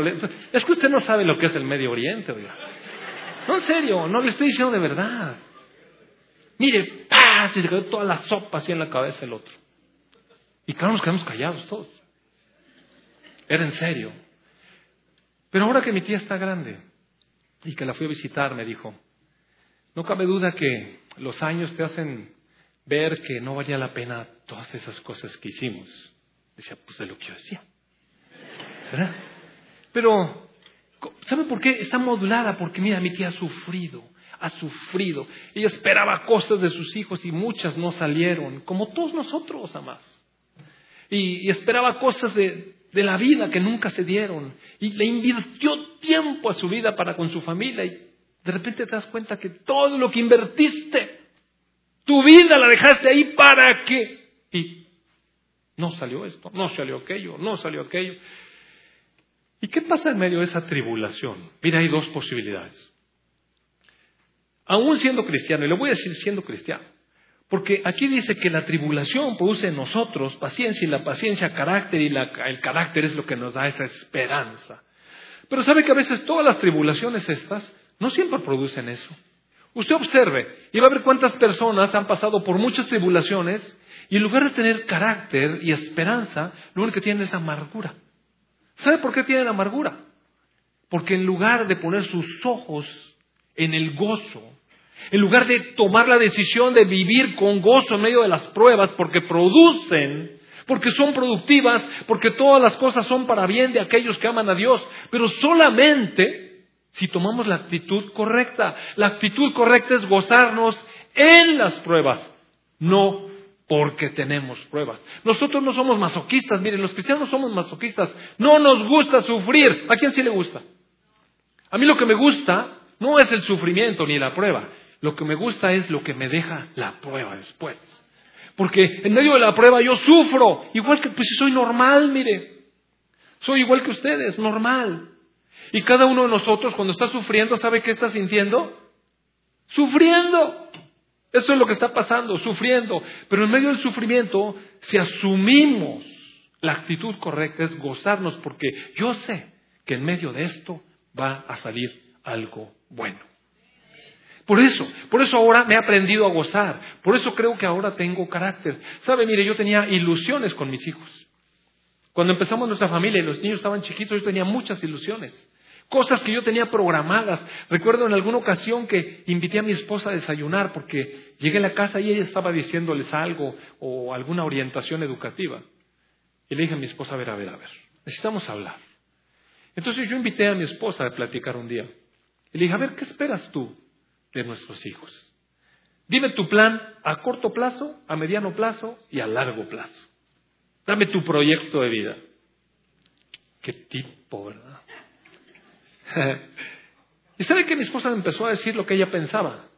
es que usted no sabe lo que es el Medio Oriente, oiga. No, en serio, no le estoy diciendo de verdad. Mire, ¡pah! Se quedó toda la sopa así en la cabeza el otro. Y claro, nos quedamos callados todos. era en serio. Pero ahora que mi tía está grande y que la fui a visitar, me dijo, no cabe duda que los años te hacen ver que no valía la pena todas esas cosas que hicimos. Decía, pues de lo que yo decía. ¿Verdad? Pero, ¿sabe por qué? Está modulada porque, mira, mi tía ha sufrido, ha sufrido. Ella esperaba cosas de sus hijos y muchas no salieron, como todos nosotros, más. Y, esperaba cosas de, de la vida que nunca se dieron. Y le invirtió tiempo a su vida para con su familia. Y de repente te das cuenta que todo lo que invertiste, tu vida la dejaste ahí para qué. Y no salió esto, no salió aquello, no salió aquello. ¿Y qué pasa en medio de esa tribulación? Mira, hay dos posibilidades. Aún siendo cristiano, y le voy a decir siendo cristiano, porque aquí dice que la tribulación produce en nosotros paciencia y la paciencia carácter y el carácter es lo que nos da esa esperanza. Pero sabe que a veces todas las tribulaciones estas no siempre producen eso. Usted observe y va a ver cuántas personas han pasado por muchas tribulaciones y en lugar de tener carácter y esperanza, lo único que tienen es amargura. ¿Sabe por qué tienen amargura? Porque en lugar de poner sus ojos en el gozo, en lugar de tomar la decisión de vivir con gozo en medio de las pruebas, porque producen, porque son productivas, porque todas las cosas son para bien de aquellos que aman a Dios, pero solamente si tomamos la actitud correcta. La actitud correcta es gozarnos en las pruebas, no porque tenemos pruebas. Nosotros no somos masoquistas, miren, los cristianos somos masoquistas. No nos gusta sufrir. ¿A quién sí le gusta? A mí lo que me gusta no es el sufrimiento ni la prueba. Lo que me gusta es lo que me deja la prueba después. Porque en medio de la prueba yo sufro, igual que pues soy normal, mire. Soy igual que ustedes, normal. Y cada uno de nosotros cuando está sufriendo, ¿sabe qué está sintiendo? Sufriendo. Eso es lo que está pasando, sufriendo. Pero en medio del sufrimiento, si asumimos la actitud correcta, es gozarnos, porque yo sé que en medio de esto va a salir algo bueno. Por eso, por eso ahora me he aprendido a gozar. Por eso creo que ahora tengo carácter. Sabe, mire, yo tenía ilusiones con mis hijos. Cuando empezamos nuestra familia y los niños estaban chiquitos, yo tenía muchas ilusiones. Cosas que yo tenía programadas. Recuerdo en alguna ocasión que invité a mi esposa a desayunar porque llegué a la casa y ella estaba diciéndoles algo o alguna orientación educativa. Y le dije a mi esposa, a ver, a ver, a ver, necesitamos hablar. Entonces yo invité a mi esposa a platicar un día. Y le dije, a ver, ¿qué esperas tú de nuestros hijos? Dime tu plan a corto plazo, a mediano plazo y a largo plazo. Dame tu proyecto de vida. Qué tipo, ¿verdad? y sabe que mi esposa empezó a decir lo que ella pensaba,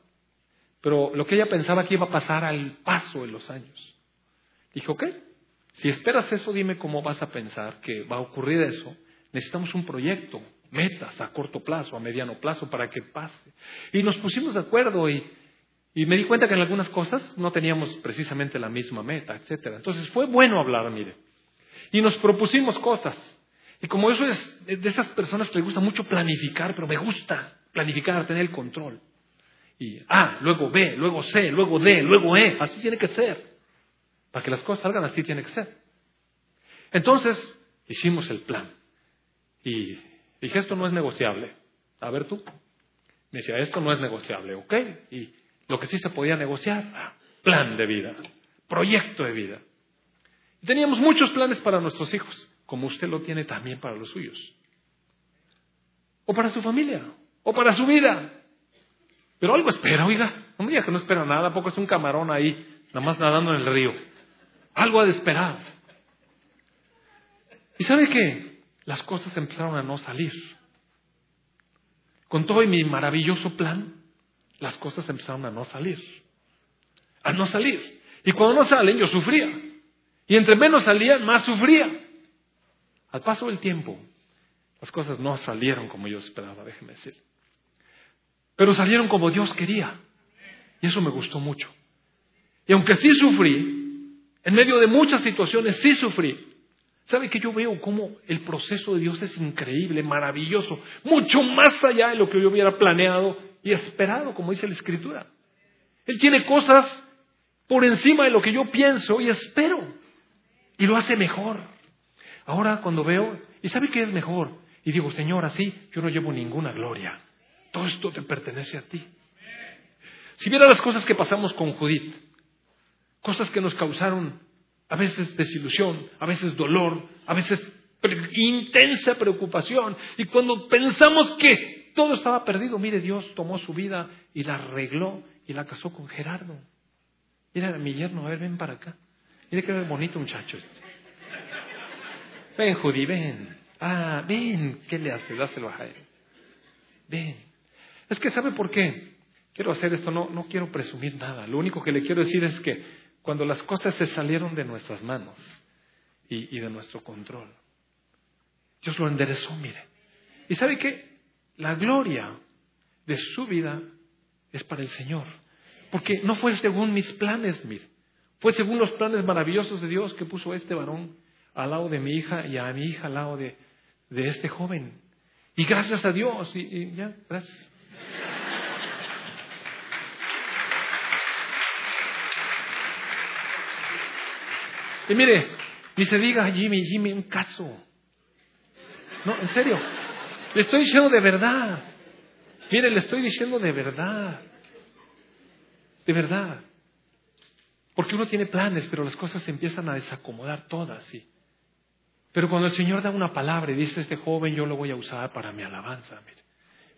pero lo que ella pensaba que iba a pasar al paso de los años. Dije, ok, si esperas eso, dime cómo vas a pensar que va a ocurrir eso. Necesitamos un proyecto, metas a corto plazo, a mediano plazo, para que pase. Y nos pusimos de acuerdo y, y me di cuenta que en algunas cosas no teníamos precisamente la misma meta, etcétera. Entonces fue bueno hablar, mire. Y nos propusimos cosas. Y como eso es de esas personas que les gusta mucho planificar, pero me gusta planificar, tener el control. Y A, luego B, luego C, luego D, luego E. Así tiene que ser. Para que las cosas salgan así tiene que ser. Entonces, hicimos el plan. Y dije, esto no es negociable. A ver tú. Me decía, esto no es negociable, ¿ok? Y lo que sí se podía negociar, ah, plan de vida, proyecto de vida. Teníamos muchos planes para nuestros hijos como usted lo tiene también para los suyos. O para su familia, o para su vida. Pero algo espera, oiga. No me diga que no espera nada, poco es un camarón ahí, nada más nadando en el río. Algo ha de esperar. ¿Y sabe qué? Las cosas empezaron a no salir. Con todo y mi maravilloso plan, las cosas empezaron a no salir. A no salir. Y cuando no salen, yo sufría. Y entre menos salían, más sufría. Al paso del tiempo, las cosas no salieron como yo esperaba, déjeme decir. Pero salieron como Dios quería. Y eso me gustó mucho. Y aunque sí sufrí, en medio de muchas situaciones sí sufrí, ¿sabe que yo veo cómo el proceso de Dios es increíble, maravilloso, mucho más allá de lo que yo hubiera planeado y esperado, como dice la Escritura? Él tiene cosas por encima de lo que yo pienso y espero. Y lo hace mejor. Ahora cuando veo, ¿y sabe qué es mejor? Y digo, Señor, así yo no llevo ninguna gloria. Todo esto te pertenece a ti. Si viera las cosas que pasamos con Judith, cosas que nos causaron a veces desilusión, a veces dolor, a veces intensa preocupación, y cuando pensamos que todo estaba perdido, mire, Dios tomó su vida y la arregló y la casó con Gerardo. Mira, mi yerno, a ver, ven para acá. Mire qué bonito muchacho este. Ven, Judy, ven. Ah, ven. ¿Qué le hace? Dáselo a él. Ven. Es que, ¿sabe por qué? Quiero hacer esto, no, no quiero presumir nada. Lo único que le quiero decir es que cuando las cosas se salieron de nuestras manos y, y de nuestro control, Dios lo enderezó, mire. ¿Y sabe qué? La gloria de su vida es para el Señor. Porque no fue según mis planes, mire. Fue según los planes maravillosos de Dios que puso este varón al lado de mi hija y a mi hija al lado de, de este joven. Y gracias a Dios, y, ya, gracias. Y mire, ni se diga Jimmy, Jimmy, un caso. No, en serio. Le estoy diciendo de verdad. Mire, le estoy diciendo de verdad. De verdad. Porque uno tiene planes, pero las cosas se empiezan a desacomodar todas, sí. Pero cuando el Señor da una palabra y dice, este joven yo lo voy a usar para mi alabanza, mire.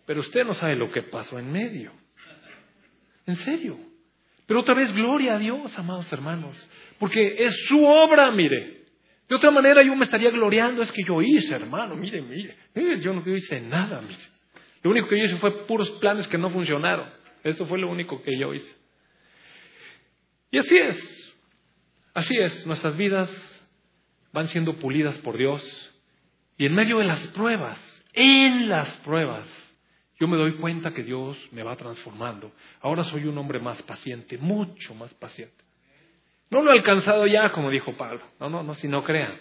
Pero usted no sabe lo que pasó en medio. En serio. Pero otra vez, gloria a Dios, amados hermanos. Porque es su obra, mire. De otra manera yo me estaría gloriando, es que yo hice, hermano, mire, mire. yo no hice nada, mire. Lo único que yo hice fue puros planes que no funcionaron. Eso fue lo único que yo hice. Y así es. Así es. Nuestras vidas van siendo pulidas por Dios. Y en medio de las pruebas, en las pruebas, yo me doy cuenta que Dios me va transformando. Ahora soy un hombre más paciente, mucho más paciente. No lo he alcanzado ya, como dijo Pablo. No, no, no, si no crean.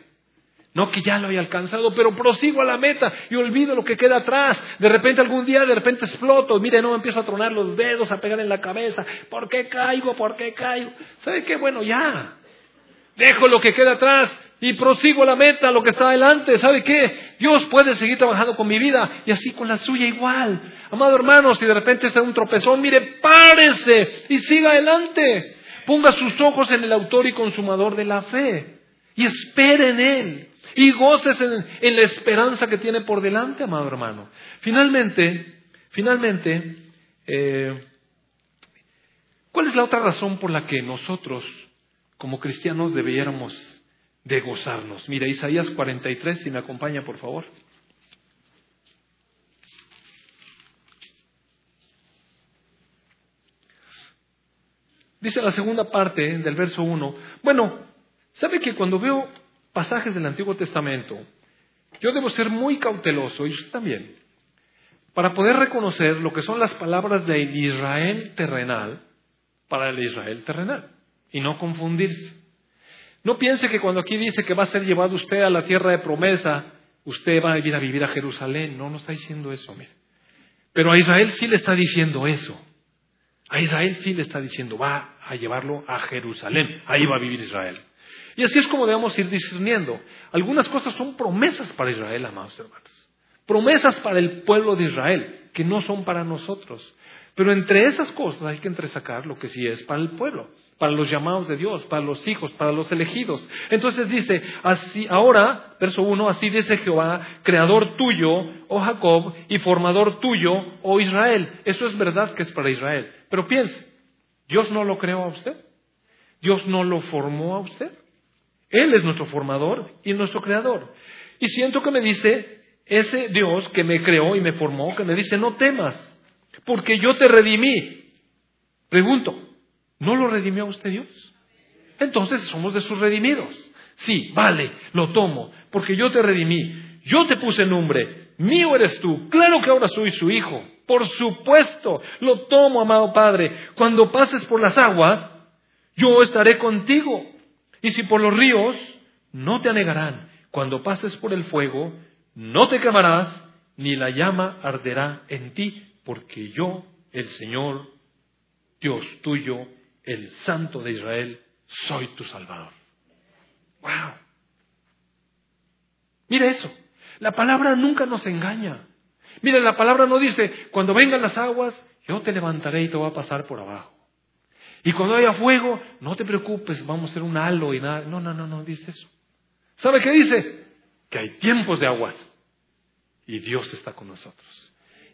No que ya lo haya alcanzado, pero prosigo a la meta y olvido lo que queda atrás. De repente algún día, de repente exploto. Mire, no, empiezo a tronar los dedos, a pegar en la cabeza. ¿Por qué caigo? ¿Por qué caigo? ¿Sabe qué? Bueno, ya. Dejo lo que queda atrás y prosigo la meta, lo que está adelante. ¿Sabe qué? Dios puede seguir trabajando con mi vida y así con la suya igual. Amado hermano, si de repente está un tropezón, mire, párese y siga adelante. Ponga sus ojos en el autor y consumador de la fe y espere en él y goces en, la esperanza que tiene por delante, amado hermano. Finalmente, finalmente, eh, ¿cuál es la otra razón por la que nosotros, como cristianos, debiéramos de gozarnos? Mira, Isaías 43, si me acompaña, por favor. Dice la segunda parte del verso 1, bueno, ¿sabe que cuando veo pasajes del Antiguo Testamento, yo debo ser muy cauteloso, y usted también, para poder reconocer lo que son las palabras del Israel terrenal para el Israel terrenal, y no confundirse. No piense que cuando aquí dice que va a ser llevado usted a la tierra de promesa, usted va a ir a vivir a Jerusalén. No, no está diciendo eso, mire. Pero a Israel sí le está diciendo eso. A Israel sí le está diciendo, va a llevarlo a Jerusalén. Ahí va a vivir Israel. Y así es como debemos ir discerniendo. Algunas cosas son promesas para Israel, amados hermanos. Promesas para el pueblo de Israel, que no son para nosotros. Pero entre esas cosas hay que entresacar lo que sí es para el pueblo, para los llamados de Dios, para los hijos, para los elegidos. Entonces dice, así, ahora, verso 1, así dice Jehová, creador tuyo, oh Jacob, y formador tuyo, oh Israel. Eso es verdad que es para Israel. Pero piense, ¿Dios no lo creó a usted? ¿Dios no lo formó a usted? Él es nuestro formador y nuestro creador. Y siento que me dice ese Dios que me creó y me formó, que me dice, no temas, porque yo te redimí. Pregunto, ¿no lo redimió a usted Dios? Entonces somos de sus redimidos. Sí, vale, lo tomo, porque yo te redimí. Yo te puse nombre, mío eres tú. Claro que ahora soy su hijo. Por supuesto, lo tomo, amado Padre. Cuando pases por las aguas, yo estaré contigo. Y si por los ríos, no te anegarán. Cuando pases por el fuego, no te quemarás, ni la llama arderá en ti, porque yo, el Señor, Dios tuyo, el Santo de Israel, soy tu Salvador. ¡Wow! Mire eso. La palabra nunca nos engaña. Mire, la palabra no dice, cuando vengan las aguas, yo te levantaré y te voy a pasar por abajo. Y cuando haya fuego, no te preocupes, vamos a hacer un halo y nada. No, no, no, no dice eso. ¿Sabe qué dice? Que hay tiempos de aguas y Dios está con nosotros.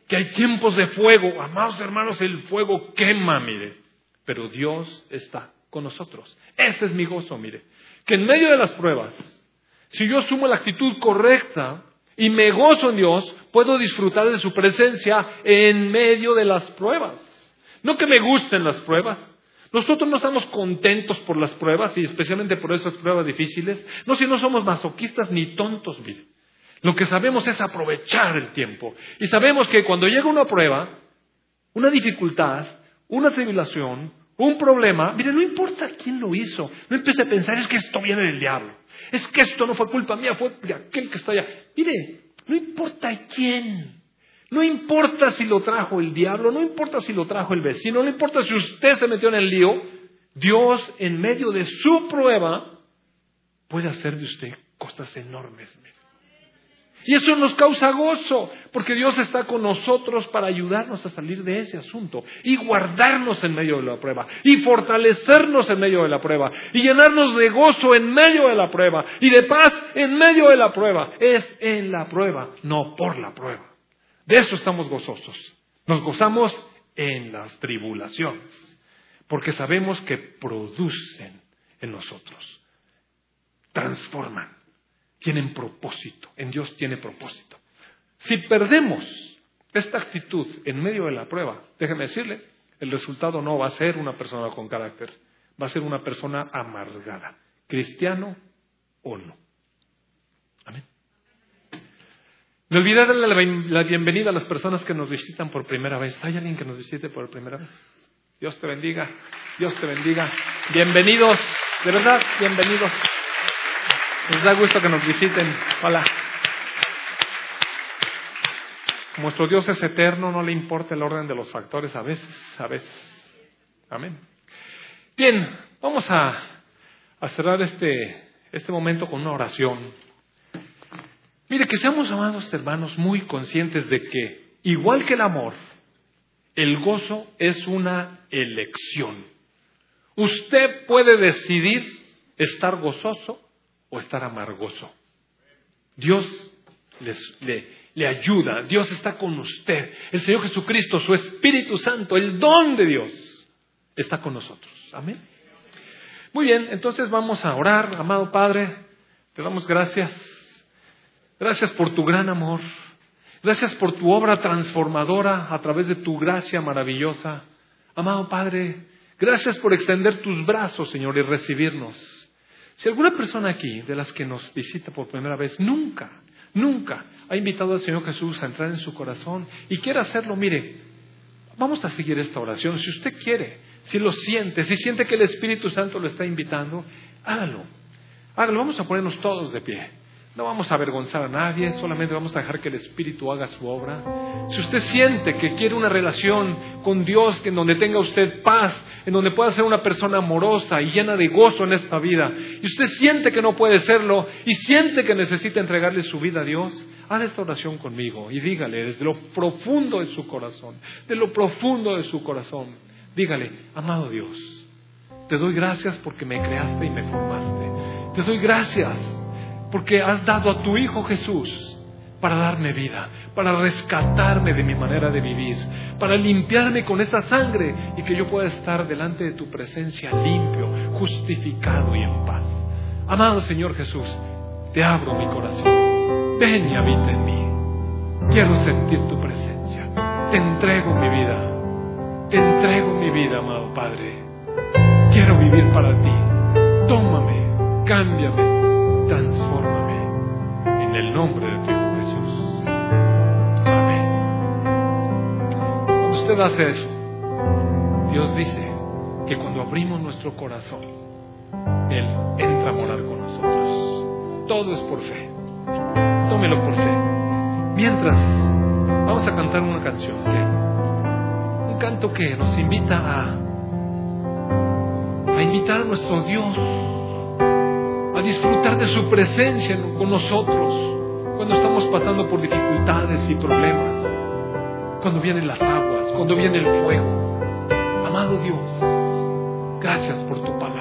Que hay tiempos de fuego. Amados hermanos, el fuego quema, mire. Pero Dios está con nosotros. Ese es mi gozo, mire. Que en medio de las pruebas, si yo asumo la actitud correcta y me gozo en Dios, puedo disfrutar de su presencia en medio de las pruebas. No que me gusten las pruebas, nosotros no estamos contentos por las pruebas y especialmente por esas pruebas difíciles. No, si no somos masoquistas ni tontos, mire. Lo que sabemos es aprovechar el tiempo. Y sabemos que cuando llega una prueba, una dificultad, una tribulación, un problema, mire, no importa quién lo hizo, no empiece a pensar, es que esto viene del diablo, es que esto no fue culpa mía, fue de aquel que está allá. Mire, no importa quién, no importa si lo trajo el diablo, no importa si lo trajo el vecino, no importa si usted se metió en el lío, Dios en medio de su prueba puede hacer de usted cosas enormes. Y eso nos causa gozo, porque Dios está con nosotros para ayudarnos a salir de ese asunto y guardarnos en medio de la prueba y fortalecernos en medio de la prueba y llenarnos de gozo en medio de la prueba y de paz en medio de la prueba. Es en la prueba, no por la prueba. De eso estamos gozosos. Nos gozamos en las tribulaciones, porque sabemos que producen en nosotros, transforman, tienen propósito. En Dios tiene propósito. Si perdemos esta actitud en medio de la prueba, déjeme decirle, el resultado no va a ser una persona con carácter, va a ser una persona amargada, cristiano o no. Amén. Me olvidé darle la bienvenida a las personas que nos visitan por primera vez. ¿Hay alguien que nos visite por primera vez? Dios te bendiga, Dios te bendiga. Bienvenidos, de verdad, bienvenidos. Nos da gusto que nos visiten. Hola. Nuestro Dios es eterno, no le importa el orden de los factores a veces, a veces. Amén. Bien, vamos a, cerrar este, este momento con una oración. Mire, que seamos amados hermanos muy conscientes de que, igual que el amor, el gozo es una elección. Usted puede decidir estar gozoso o estar amargoso. Dios le, le ayuda, Dios está con usted. El Señor Jesucristo, su Espíritu Santo, el don de Dios, está con nosotros. Amén. Muy bien, entonces vamos a orar, amado Padre, te damos gracias Gracias por tu gran amor. Gracias por tu obra transformadora a través de tu gracia maravillosa. Amado Padre, gracias por extender tus brazos, Señor, y recibirnos. Si alguna persona aquí, de las que nos visita por primera vez, nunca, nunca ha invitado al Señor Jesús a entrar en su corazón y quiere hacerlo, mire, vamos a seguir esta oración. Si usted quiere, si lo siente, si siente que el Espíritu Santo lo está invitando, hágalo. Hágalo, vamos a ponernos todos de pie. No vamos a avergonzar a nadie, solamente vamos a dejar que el Espíritu haga su obra. Si usted siente que quiere una relación con Dios, en donde tenga usted paz, en donde pueda ser una persona amorosa y llena de gozo en esta vida, y usted siente que no puede serlo y siente que necesita entregarle su vida a Dios, haga esta oración conmigo y dígale desde lo profundo de su corazón, de lo profundo de su corazón, dígale, amado Dios, te doy gracias porque me creaste y me formaste. Te doy gracias porque has dado a tu Hijo Jesús para darme vida, para rescatarme de mi manera de vivir, para limpiarme con esa sangre y que yo pueda estar delante de tu presencia limpio, justificado y en paz. Amado Señor Jesús, te abro mi corazón. Ven y habita en mí. Quiero sentir tu presencia. Te entrego mi vida. Te entrego mi vida, amado Padre. Quiero vivir para ti. Tómame, cámbiame, transfórmame en el nombre de tu Hijo Jesús. Amén. Usted hace eso, Dios dice que cuando abrimos nuestro corazón, Él entra a morar con nosotros. Todo es por fe. Tómelo por fe. Mientras, vamos a cantar una canción, un canto que nos invita a, a invitar a nuestro Dios a disfrutar de su presencia con nosotros. cuando estamos pasando por dificultades y problemas, cuando vienen las aguas, cuando viene el fuego. Amado Dios, gracias por tu palabra.